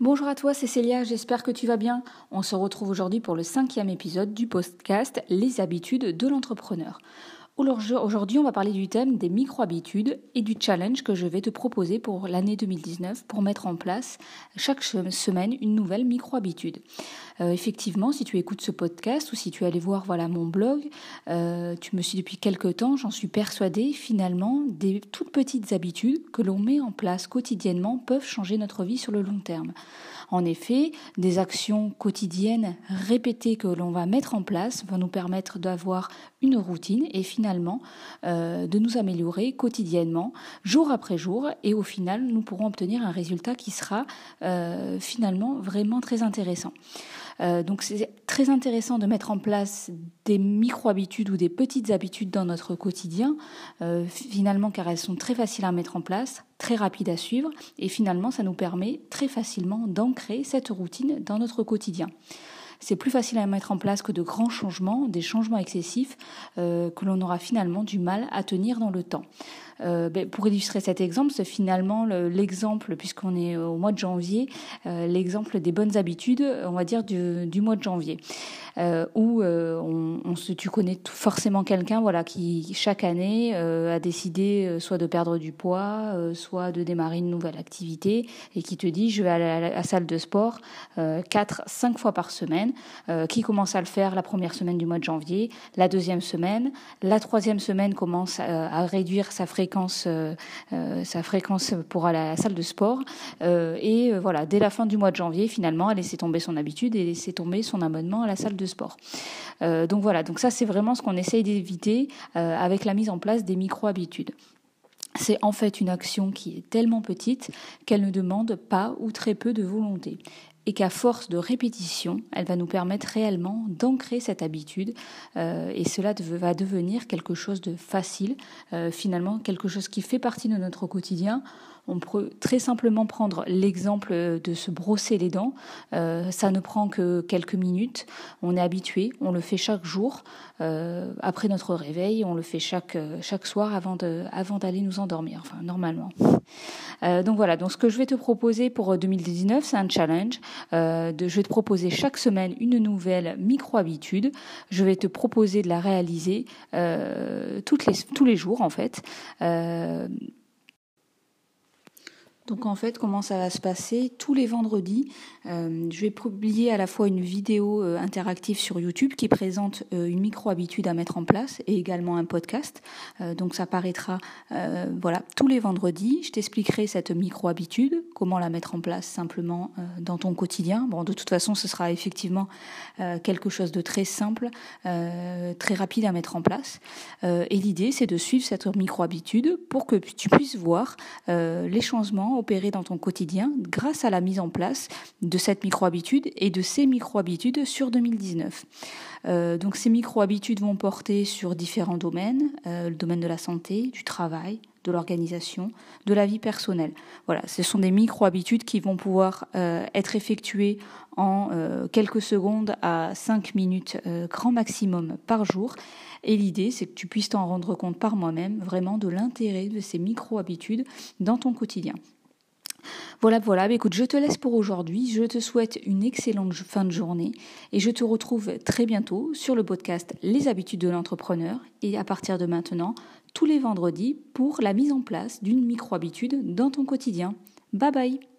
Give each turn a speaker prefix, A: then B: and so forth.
A: Bonjour à toi, c'est Célia, j'espère que tu vas bien. On se retrouve aujourd'hui pour le cinquième épisode du podcast Les habitudes de l'entrepreneur. Aujourd'hui, on va parler du thème des micro-habitudes et du challenge que je vais te proposer pour l'année 2019 pour mettre en place chaque semaine une nouvelle micro-habitude. Euh, effectivement, si tu écoutes ce podcast ou si tu allais voir voilà mon blog, euh, tu me suis depuis quelques temps, j'en suis persuadée, finalement, des toutes petites habitudes que l'on met en place quotidiennement peuvent changer notre vie sur le long terme. En effet, des actions quotidiennes répétées que l'on va mettre en place vont nous permettre d'avoir une routine et finalement euh, de nous améliorer quotidiennement, jour après jour, et au final, nous pourrons obtenir un résultat qui sera euh, finalement vraiment très intéressant. Euh, donc c'est très intéressant de mettre en place des micro-habitudes ou des petites habitudes dans notre quotidien, finalement car elles sont très faciles à mettre en place, très rapides à suivre, et finalement ça nous permet très facilement d'ancrer cette routine dans notre quotidien c'est plus facile à mettre en place que de grands changements, des changements excessifs euh, que l'on aura finalement du mal à tenir dans le temps. Euh, ben, pour illustrer cet exemple, c'est finalement l'exemple, puisqu'on est au mois de janvier, euh, l'exemple des bonnes habitudes, on va dire, du, mois de janvier. Euh, où tu connais forcément quelqu'un voilà, qui, chaque année, a décidé soit de perdre du poids, soit de démarrer une nouvelle activité, et qui te dit, je vais aller à la, salle de sport quatre, cinq fois par semaine, qui commence à le faire la première semaine du mois de janvier, la deuxième semaine, la troisième semaine commence à, réduire sa fréquence, sa fréquence pour la salle de sport, et voilà, dès la fin du mois de janvier, finalement, elle laissé tomber son habitude et laissé tomber son abonnement à la salle de sport. Euh, donc voilà, donc ça c'est vraiment ce qu'on essaye d'éviter euh, avec la mise en place des micro-habitudes. C'est en fait une action qui est tellement petite qu'elle ne demande pas ou très peu de volonté et qu'à force de répétition, elle va nous permettre réellement d'ancrer cette habitude euh, et cela va devenir quelque chose de facile, finalement quelque chose qui fait partie de notre quotidien on peut très simplement prendre l'exemple de se brosser les dents. Euh, ça ne prend que quelques minutes. On est habitué, on le fait chaque jour. Euh, après notre réveil, on le fait chaque, chaque soir avant, d'aller nous endormir, enfin normalement. Euh, donc voilà, donc ce que je vais te proposer pour 2019, c'est un challenge. De, je vais te proposer chaque semaine une nouvelle micro-habitude. Je vais te proposer de la réaliser les, tous les jours en fait. Donc en fait, comment ça va se passer? Tous les vendredis, euh, je vais publier à la fois une vidéo euh, interactive sur YouTube qui présente euh, une micro-habitude à mettre en place et également un podcast. donc ça paraîtra voilà, tous les vendredis. Je t'expliquerai cette micro-habitude, comment la mettre en place simplement dans ton quotidien. Bon, de toute façon, ce sera effectivement quelque chose de très simple, très rapide à mettre en place. et l'idée, c'est de suivre cette micro-habitude pour que tu puisses voir les changements opérer dans ton quotidien grâce à la mise en place de cette micro-habitude et de ces micro-habitudes sur 2019. Euh, donc ces micro-habitudes vont porter sur différents domaines, euh, le domaine de la santé, du travail, de l'organisation, de la vie personnelle. Voilà, ce sont des micro-habitudes qui vont pouvoir euh, être effectuées en quelques secondes à 5 minutes grand maximum par jour. Et l'idée, c'est que tu puisses t'en rendre compte par moi-même vraiment de l'intérêt de ces micro-habitudes dans ton quotidien. Voilà, voilà, bah, écoute, je te laisse pour aujourd'hui. Je te souhaite une excellente fin de journée et je te retrouve très bientôt sur le podcast Les habitudes de l'entrepreneur et à partir de maintenant, tous les vendredis pour la mise en place d'une micro-habitude dans ton quotidien. Bye bye